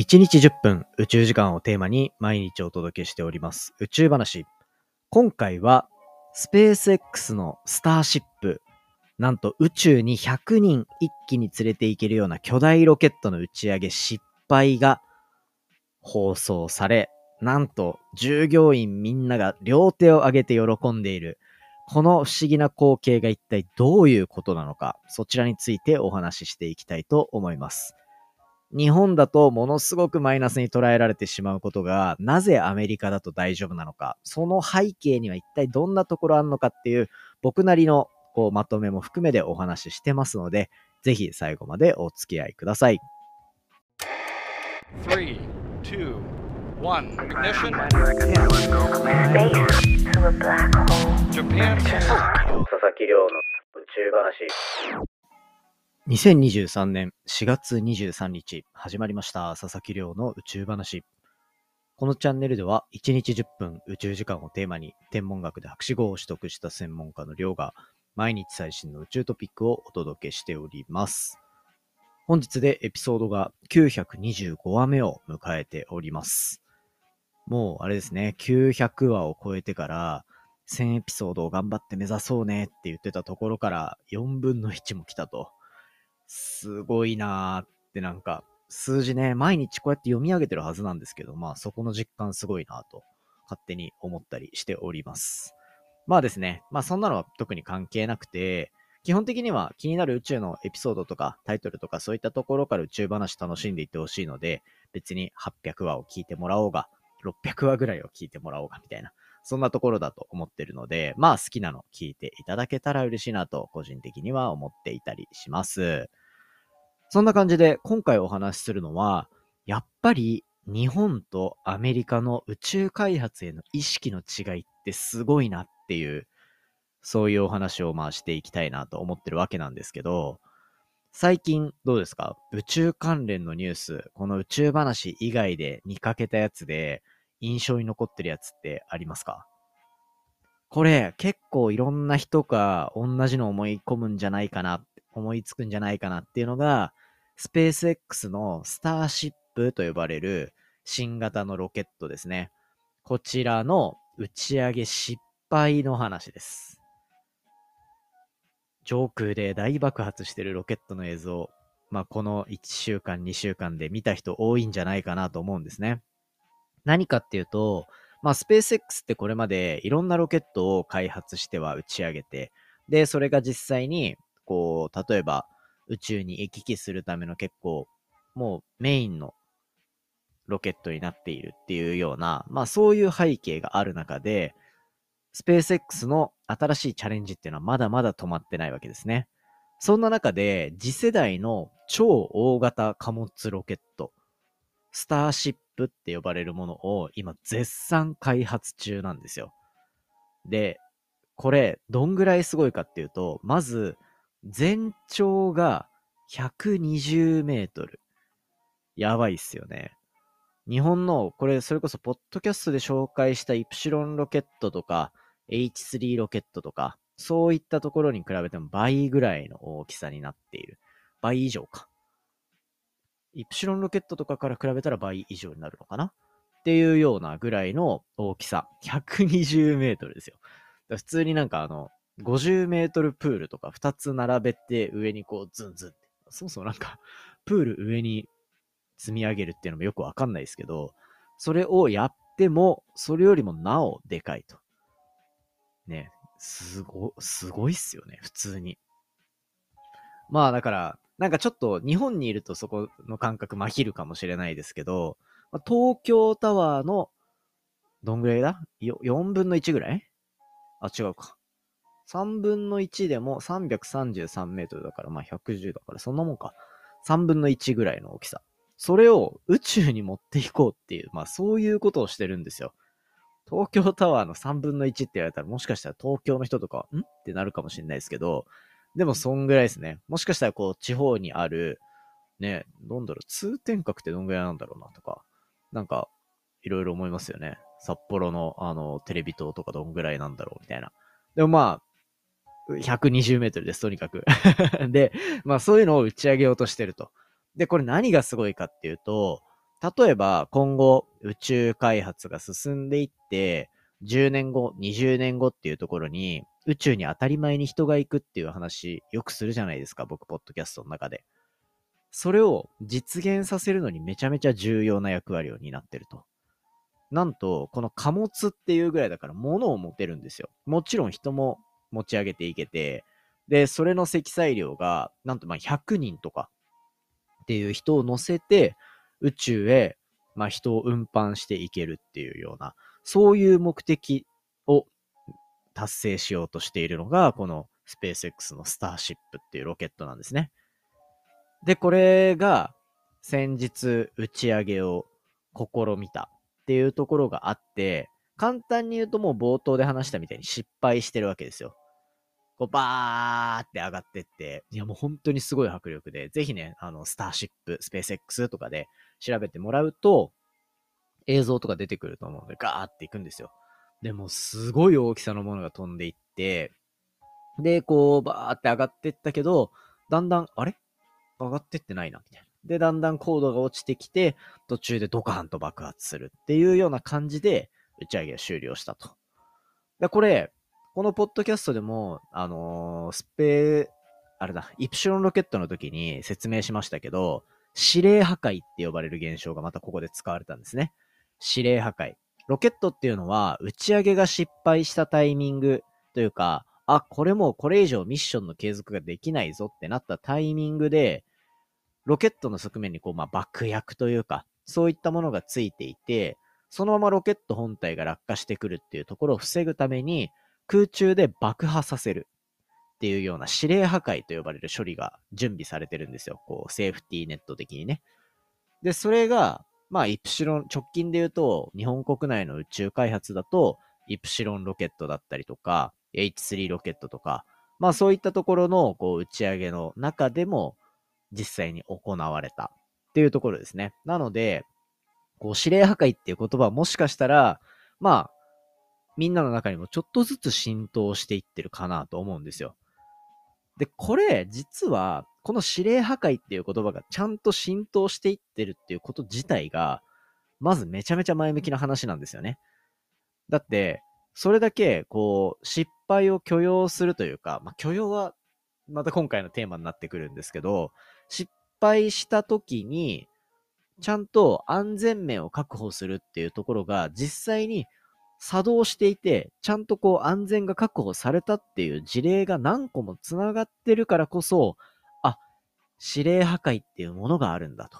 1日10分宇宙時間をテーマに毎日お届けしております宇宙話。今回はスペース X のスターシップ、なんと宇宙に100人一気に連れて行けるような巨大ロケットの打ち上げ失敗が放送され、なんと従業員みんなが両手を上げて喜んでいる。この不思議な光景が一体どういうことなのか、そちらについてお話ししていきたいと思います。日本だとものすごくマイナスに捉えられてしまうことが、なぜアメリカだと大丈夫なのか、その背景には一体どんなところあるのかっていう、僕なりのこうまとめも含めてお話ししてますので、ぜひ最後までお付き合いください。3, 2, 1, ignition. Japan. 佐々木亮の宇宙話。2023年4月23日始まりました佐々木亮の宇宙話。このチャンネルでは1日10分宇宙時間をテーマに天文学で博士号を取得した専門家の亮が毎日最新の宇宙トピックをお届けしております。本日でエピソードが925話目を迎えております。もうあれですね、900話を超えてから1000エピソードを頑張って目指そうねって言ってたところから4分の1も来たと。すごいなーってなんか、数字ね、毎日こうやって読み上げてるはずなんですけど、まあそこの実感すごいなと、勝手に思ったりしております。まあですね、まあそんなのは特に関係なくて、基本的には気になる宇宙のエピソードとかタイトルとかそういったところから宇宙話楽しんでいってほしいので、別に800話を聞いてもらおうが、600話ぐらいを聞いてもらおうがみたいな、そんなところだと思ってるので、まあ好きなの聞いていただけたら嬉しいなと個人的には思っていたりします。そんな感じで今回お話しするのは、やっぱり日本とアメリカの宇宙開発への意識の違いってすごいなっていう、そういうお話をまあしていきたいなと思ってるわけなんですけど、最近どうですか？宇宙関連のニュース、この宇宙話以外で見かけたやつで印象に残ってるやつってありますか？これ結構いろんな人が同じの思い込むんじゃないかなっ、思いつくんじゃないかなっていうのが、スペース X のスターシップと呼ばれる新型のロケットですね。こちらの打ち上げ失敗の話です。上空で大爆発してるロケットの映像、まあ、この1週間、2週間で見た人多いんじゃないかなと思うんですね。何かっていうと、まあ、スペース X ってこれまでいろんなロケットを開発しては打ち上げて、で、それが実際に、こう、例えば、宇宙に行き来するための結構、もうメインのロケットになっているっていうような、まあそういう背景がある中で、スペース X の新しいチャレンジっていうのはまだまだ止まってないわけですね。そんな中で、次世代の超大型貨物ロケット、スターシップって呼ばれるものを今絶賛開発中なんですよ。で、これ、どんぐらいすごいかっていうと、まず、全長が120メートル。やばいっすよね。日本の、これ、それこそ、ポッドキャストで紹介したイプシロンロケットとか、H3 ロケットとか、そういったところに比べても倍ぐらいの大きさになっている。倍以上か。イプシロンロケットとかから比べたら倍以上になるのかな？っていうようなぐらいの大きさ。120メートルですよ。普通になんかあの、50メートルプールとか2つ並べて上にこうズンズンって。そもそもなんか、プール上に積み上げるっていうのもよくわかんないですけど、それをやっても、それよりもなおでかいと。ね、すご、すごいっすよね、普通に。まあだから、なんかちょっと日本にいるとそこの感覚まひるかもしれないですけど、東京タワーの、どんぐらいだ ?4 分の1ぐらい？あ、違うか。3分の1でも333メートルだから、まあ110だから、そんなもんか。3分の1ぐらいの大きさ。それを宇宙に持っていこうっていう、まあそういうことをしてるんですよ。東京タワーの3分の1って言われたら、もしかしたら東京の人とか、ん？ってなるかもしれないですけど、でもそんぐらいですね。もしかしたらこう、地方にある、ね、どんだろう、通天閣ってどんぐらいなんだろうなとか、なんか、いろいろ思いますよね。札幌の、あの、テレビ塔とかどんぐらいなんだろうみたいな。でもまあ、120メートルです、とにかく で、まあそういうのを打ち上げようとしてると。で、これ何がすごいかっていうと、例えば今後宇宙開発が進んでいって、10年後、20年後っていうところに、宇宙に当たり前に人が行くっていう話、よくするじゃないですか、僕、ポッドキャストの中で。それを実現させるのにめちゃめちゃ重要な役割を担ってると。なんと、この貨物っていうぐらいだから物を持てるんですよ。もちろん人も持ち上げていけて、で、それの積載量が、なんとまあ100人とかっていう人を乗せて、宇宙へ、まあ、人を運搬していけるっていうような、そういう目的を達成しようとしているのが、このスペース X のスターシップっていうロケットなんですね。で、これが先日打ち上げを試みたっていうところがあって、簡単に言うともう冒頭で話したみたいに失敗してるわけですよ。こうバーって上がってって、いやもう本当にすごい迫力で、ぜひね、あの、スターシップ、スペース X とかで調べてもらうと、映像とか出てくると思うので、ガーって行くんですよ。でも、すごい大きさのものが飛んでいって、で、こう、バーって上がってったけど、だんだん、あれ？上がってってないな、みたいな。で、だんだん高度が落ちてきて、途中でドカーンと爆発するっていうような感じで、打ち上げを終了したと。で、これ、このポッドキャストでも、あのー、スペあれだ、イプシロンロケットの時に説明しましたけど、指令破壊って呼ばれる現象がまたここで使われたんですね。指令破壊。ロケットっていうのは、打ち上げが失敗したタイミングというか、あ、これもこれ以上ミッションの継続ができないぞってなったタイミングで、ロケットの側面にこう、まあ、爆薬というか、そういったものがついていて、そのままロケット本体が落下してくるっていうところを防ぐために、空中で爆破させるっていうような指令破壊と呼ばれる処理が準備されてるんですよ。こう、セーフティーネット的にね。で、それが、まあ、イプシロン、直近で言うと、日本国内の宇宙開発だと、イプシロンロケットだったりとか、H3 ロケットとか、まあそういったところのこう打ち上げの中でも実際に行われたっていうところですね。なので、こう指令破壊っていう言葉はもしかしたら、まあ、みんなの中にもちょっとずつ浸透していってるかなと思うんですよ。で、これ、実は、この指令破壊っていう言葉がちゃんと浸透していってるっていうこと自体が、まずめちゃめちゃ前向きな話なんですよね。だって、それだけ、こう、失敗を許容するというか、まあ、許容は、また今回のテーマになってくるんですけど、失敗した時に、ちゃんと安全面を確保するっていうところが、実際に作動していて、ちゃんとこう安全が確保されたっていう事例が何個も繋がってるからこそ、あ、指令破壊っていうものがあるんだと。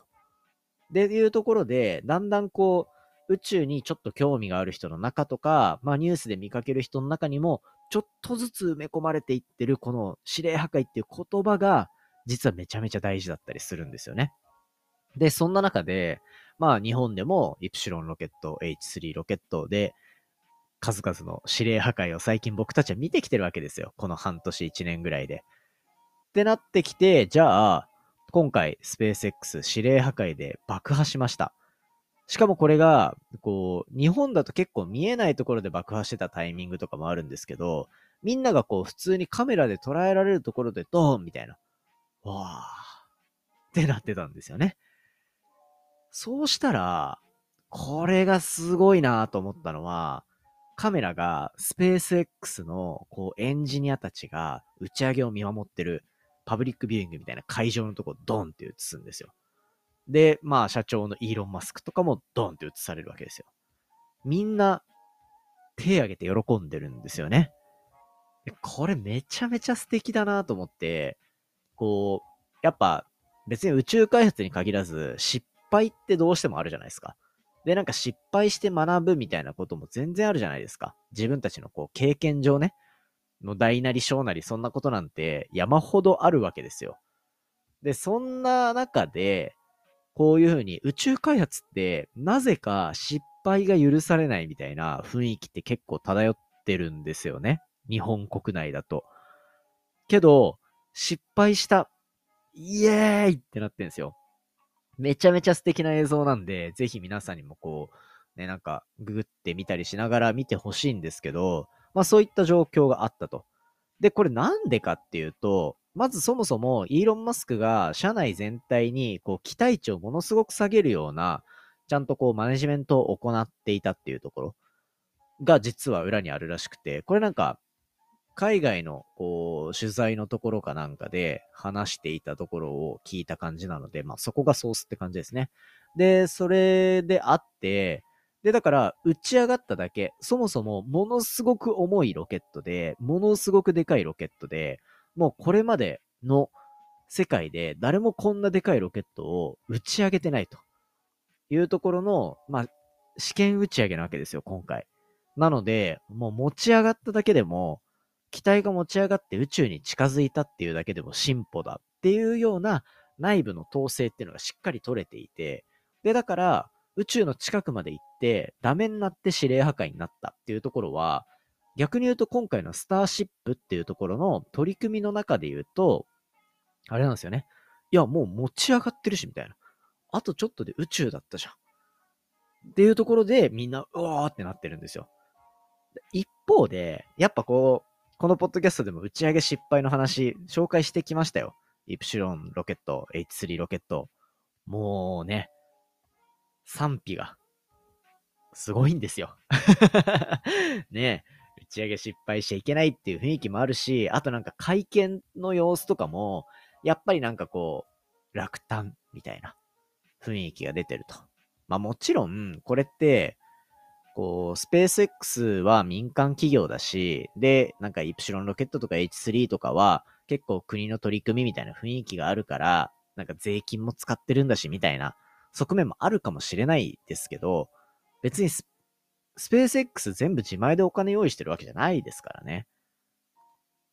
で、いうところで、だんだんこう、宇宙にちょっと興味がある人の中とか、まあニュースで見かける人の中にも、ちょっとずつ埋め込まれていってるこの指令破壊っていう言葉が、実はめちゃめちゃ大事だったりするんですよね。で、そんな中で、まあ日本でもイプシロンロケット、H3 ロケットで、数々の指令破壊を最近僕たちは見てきてるわけですよ。この半年1年ぐらいで。ってなってきて、じゃあ、今回スペース X 指令破壊で爆破しました。しかもこれが、こう、日本だと結構見えないところで爆破してたタイミングとかもあるんですけど、みんながこう普通にカメラで捉えられるところでドーンみたいな。わーってなってたんですよね。そうしたら、これがすごいなと思ったのは、カメラがスペース X のこうエンジニアたちが打ち上げを見守ってるパブリックビューイングみたいな会場のとこドンって映すんですよ。で、まあ社長のイーロン・マスクとかもドンって映されるわけですよ。みんな手挙げて喜んでるんですよね。これめちゃめちゃ素敵だなと思って、こう、やっぱ別に宇宙開発に限らず失敗ってどうしてもあるじゃないですか。で、なんか失敗して学ぶみたいなことも全然あるじゃないですか。自分たちのこう経験上ね、の大なり小なりそんなことなんて山ほどあるわけですよ。で、そんな中で、こういうふうに宇宙開発ってなぜか失敗が許されないみたいな雰囲気って結構漂ってるんですよね。日本国内だと。けど、失敗した。イエーイってなってんですよ。めちゃめちゃ素敵な映像なんで、ぜひ皆さんにもこう、ね、なんか、ググってみたりしながら見てほしいんですけど、まあそういった状況があったと。で、これなんでかっていうと、まずそもそもイーロン・マスクが社内全体にこう期待値をものすごく下げるようなちゃんとこうマネジメントを行っていたっていうところが実は裏にあるらしくて、これなんか海外のこう取材のところかなんかで話していたところを聞いた感じなので、まあそこがソースって感じですね。で、それであって、で、だから、打ち上がっただけ、そもそもものすごく重いロケットで、ものすごくでかいロケットで、もうこれまでの世界で誰もこんなでかいロケットを打ち上げてないというところの、まあ、試験打ち上げなわけですよ、今回。なので、もう持ち上がっただけでも、機体が持ち上がって宇宙に近づいたっていうだけでも進歩だっていうような内部の統制っていうのがしっかり取れていて、で、だから、宇宙の近くまで行って、ダメになって指令破壊になったっていうところは、逆に言うと今回のスターシップっていうところの取り組みの中で言うと、あれなんですよね。いや、もう持ち上がってるし、みたいな。あとちょっとで宇宙だったじゃん。っていうところでみんな、うわーってなってるんですよ。一方で、やっぱこう、このポッドキャストでも打ち上げ失敗の話、紹介してきましたよ。イプシロンロケット、H3 ロケット。もうね、賛否が、すごいんですよ。ね打ち上げ失敗しちゃいけないっていう雰囲気もあるし、あとなんか会見の様子とかも、やっぱりなんかこう、落胆みたいな雰囲気が出てると。まあもちろん、これって、こう、スペース X は民間企業だし、で、なんかイプシロンロケットとか H3 とかは結構国の取り組みみたいな雰囲気があるから、なんか税金も使ってるんだし、みたいな側面もあるかもしれないですけど、別にスペース X 全部自前でお金用意してるわけじゃないですからね。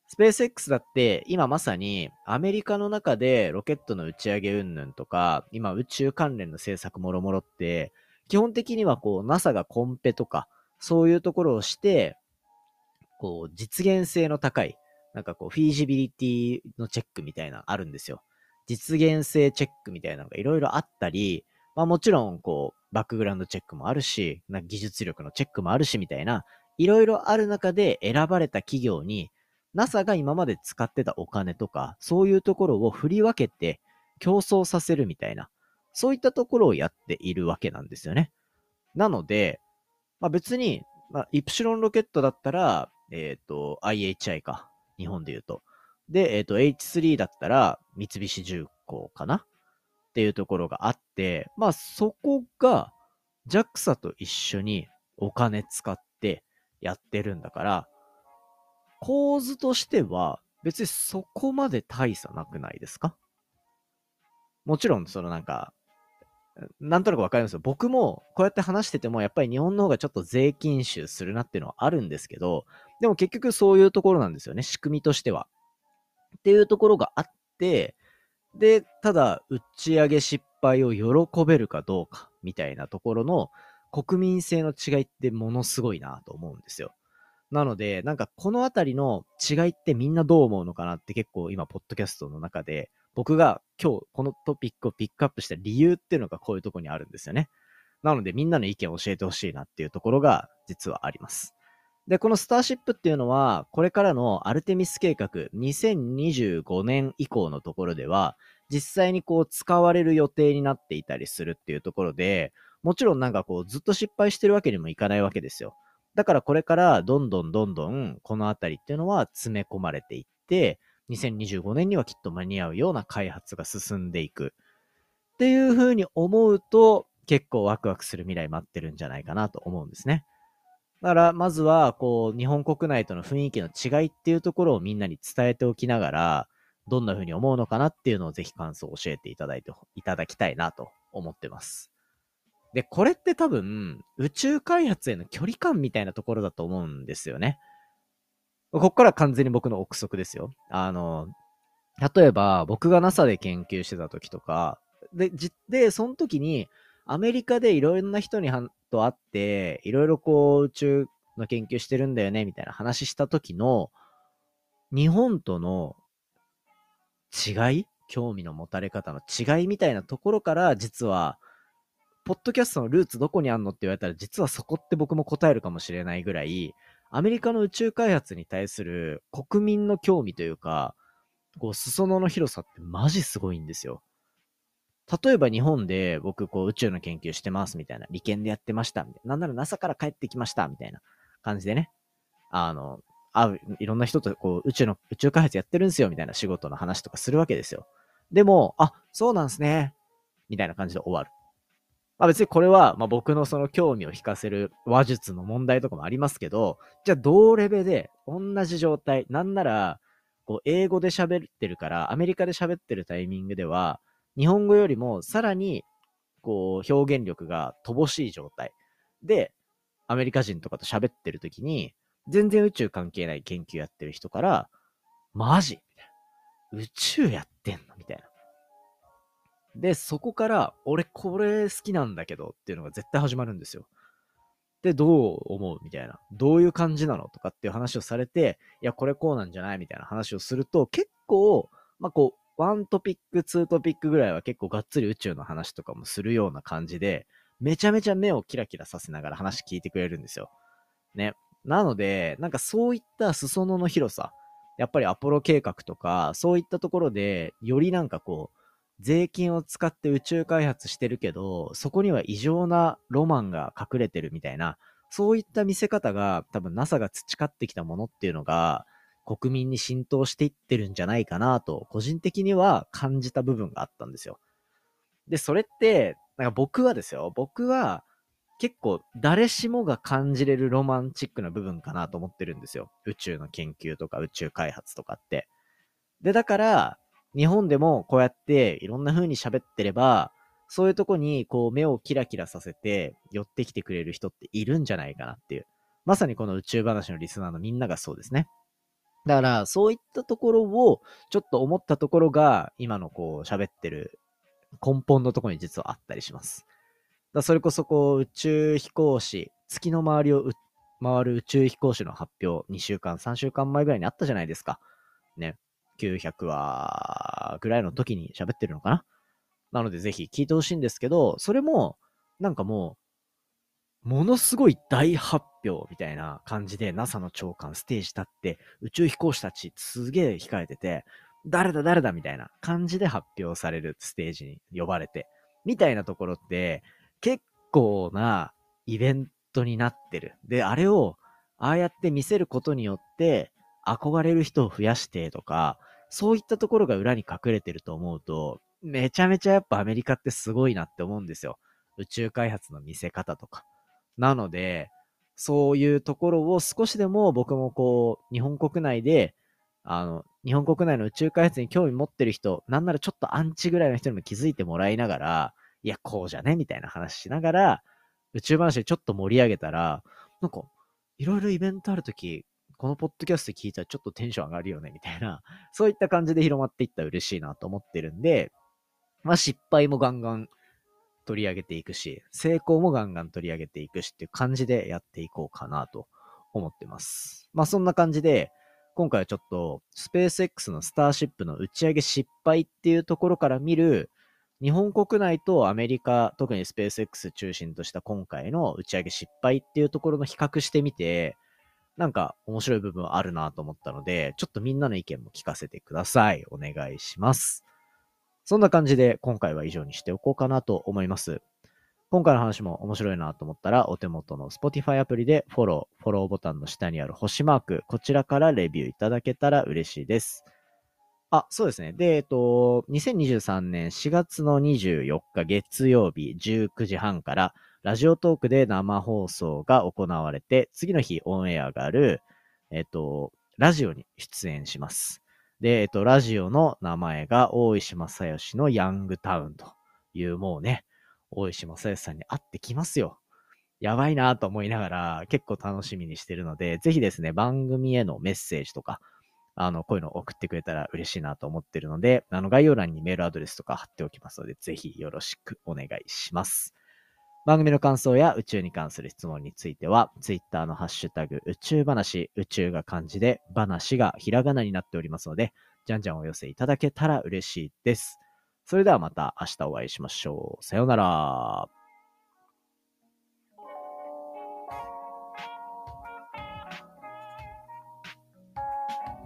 スペース X だって今まさにアメリカの中でロケットの打ち上げ云々とか、今宇宙関連の政策もろもろって、基本的にはこう NASA がコンペとか、そういうところをして、こう実現性の高い、なんかこうフィージビリティのチェックみたいなのあるんですよ。実現性チェックみたいなのがいろいろあったり、まあもちろん、こう、バックグラウンドチェックもあるし、な技術力のチェックもあるし、みたいな、いろいろある中で選ばれた企業に、NASA が今まで使ってたお金とか、そういうところを振り分けて競争させるみたいな、そういったところをやっているわけなんですよね。なので、まあ別に、まあ、イプシロンロケットだったら、えっ、ー、と、IHI か。日本で言うと。で、えっ、ー、と、H3 だったら、三菱重工かな？っていうところがあって、まあそこが JAXA と一緒にお金使ってやってるんだから、構図としては別にそこまで大差なくないですか？もちろん、そのなんか、なんとなくわかりますよ。僕もこうやって話してても、やっぱり日本の方がちょっと税金収するなっていうのはあるんですけど、でも結局そういうところなんですよね。仕組みとしては。っていうところがあって、で、ただ、打ち上げ失敗を喜べるかどうか、みたいなところの国民性の違いってものすごいなと思うんですよ。なので、なんかこのあたりの違いってみんなどう思うのかなって結構今、ポッドキャストの中で、僕が今日このトピックをピックアップした理由っていうのがこういうとこにあるんですよね。なのでみんなの意見を教えてほしいなっていうところが実はあります。で、このスターシップっていうのは、これからのアルテミス計画、2025年以降のところでは、実際にこう使われる予定になっていたりするっていうところで、もちろんなんかこうずっと失敗してるわけにもいかないわけですよ。だからこれからどんどんどんどんこのあたりっていうのは詰め込まれていって、2025年にはきっと間に合うような開発が進んでいく。っていうふうに思うと、結構ワクワクする未来待ってるんじゃないかなと思うんですね。だから、まずは、こう、日本国内との雰囲気の違いっていうところをみんなに伝えておきながら、どんな風に思うのかなっていうのをぜひ感想を教えていただいて、いただきたいなと思ってます。で、これって多分、宇宙開発への距離感みたいなところだと思うんですよね。ここから完全に僕の憶測ですよ。あの、例えば、僕が NASA で研究してた時とか、で、じで、その時に、アメリカでいろんな人にはと会って、いろいろこう宇宙の研究してるんだよね、みたいな話した時の、日本との違い？興味の持たれ方の違いみたいなところから、実は、ポッドキャストのルーツどこにあんのって言われたら、実はそこって僕も答えるかもしれないぐらい、アメリカの宇宙開発に対する国民の興味というか、こう、裾野の広さってマジすごいんですよ。例えば日本で僕こう宇宙の研究してますみたいな、理研でやってましたみたいな、なんなら NASA から帰ってきましたみたいな感じでね、あの、会う、いろんな人とこう宇宙の、宇宙開発やってるんですよみたいな仕事の話とかするわけですよ。でも、あ、そうなんすね。みたいな感じで終わる。まあ別にこれは、まあ僕のその興味を引かせる話術の問題とかもありますけど、じゃあ同レベで同じ状態、なんなら、こう英語で喋ってるから、アメリカで喋ってるタイミングでは、日本語よりもさらに、こう表現力が乏しい状態で、アメリカ人とかと喋ってる時に、全然宇宙関係ない研究やってる人から、マジ。宇宙やってんのみたいな。で、そこから、俺これ好きなんだけどっていうのが絶対始まるんですよ。で、どう思うみたいな。どういう感じなのとかっていう話をされて、いや、これこうなんじゃないみたいな話をすると、結構、まあ、こう、ワントピック、ツートピックぐらいは結構がっつり宇宙の話とかもするような感じで、めちゃめちゃ目をキラキラさせながら話聞いてくれるんですよ。ね。なので、なんかそういった裾野の広さ、やっぱりアポロ計画とか、そういったところで、よりなんかこう、税金を使って宇宙開発してるけど、そこには異常なロマンが隠れてるみたいな、そういった見せ方が多分 NASA が培ってきたものっていうのが国民に浸透していってるんじゃないかなと、個人的には感じた部分があったんですよ。で、それって、なんか僕はですよ、僕は結構誰しもが感じれるロマンチックな部分かなと思ってるんですよ。宇宙の研究とか宇宙開発とかって。で、だから、日本でもこうやっていろんな風に喋ってれば、そういうとこにこう目をキラキラさせて寄ってきてくれる人っているんじゃないかなっていう。まさにこの宇宙話のリスナーのみんながそうですね。だから、そういったところをちょっと思ったところが、今のこう喋ってる根本のところに実はあったりします。だそれこそこう宇宙飛行士、月の周りを回る宇宙飛行士の発表、2週間、3週間前ぐらいにあったじゃないですか。ね。900話ぐらいの時に喋ってるのかななのでぜひ聞いてほしいんですけど、それも、なんかもう、ものすごい大発表みたいな感じで NASA の長官ステージ立って宇宙飛行士たちすげえ控えてて、誰だ誰だみたいな感じで発表されるステージに呼ばれて、みたいなところって結構なイベントになってる。で、あれをああやって見せることによって憧れる人を増やしてとか、そういったところが裏に隠れてると思うと、めちゃめちゃやっぱアメリカってすごいなって思うんですよ。宇宙開発の見せ方とか。なので、そういうところを少しでも僕もこう、日本国内で、あの、日本国内の宇宙開発に興味持ってる人、なんならちょっとアンチぐらいの人にも気づいてもらいながら、いや、こうじゃねみたいな話しながら、宇宙話でちょっと盛り上げたら、なんか、いろいろイベントあるとき、このポッドキャスト聞いたらちょっとテンション上がるよね、みたいな、そういった感じで広まっていったら嬉しいなと思ってるんで、まあ失敗もガンガン取り上げていくし、成功もガンガン取り上げていくしっていう感じでやっていこうかなと思ってます。まあそんな感じで、今回はちょっとスペース X のスターシップの打ち上げ失敗っていうところから見る日本国内とアメリカ、特にスペース X 中心とした今回の打ち上げ失敗っていうところの比較してみて、なんか面白い部分あるなと思ったので、ちょっとみんなの意見も聞かせてください。お願いします。そんな感じで今回は以上にしておこうかなと思います。今回の話も面白いなと思ったら、お手元の Spotify アプリでフォロー、フォローボタンの下にある星マーク、こちらからレビューいただけたら嬉しいです。あ、そうですね。で、えっと、2023年4月の24日月曜日19時半から、ラジオトークで生放送が行われて、次の日オンエアがある、えっと、ラジオに出演します。で、えっと、ラジオの名前が大石正義のヤングタウンというもうね、大石正義さんに会ってきますよ。やばいなと思いながら結構楽しみにしてるので、ぜひですね、番組へのメッセージとか、あの、こういうの送ってくれたら嬉しいなと思ってるので、あの、概要欄にメールアドレスとか貼っておきますので、ぜひよろしくお願いします。番組の感想や宇宙に関する質問については、ツイッターのハッシュタグ宇宙話、宇宙が漢字で、話がひらがなになっておりますので、じゃんじゃんお寄せいただけたら嬉しいです。それではまた明日お会いしましょう。さようなら。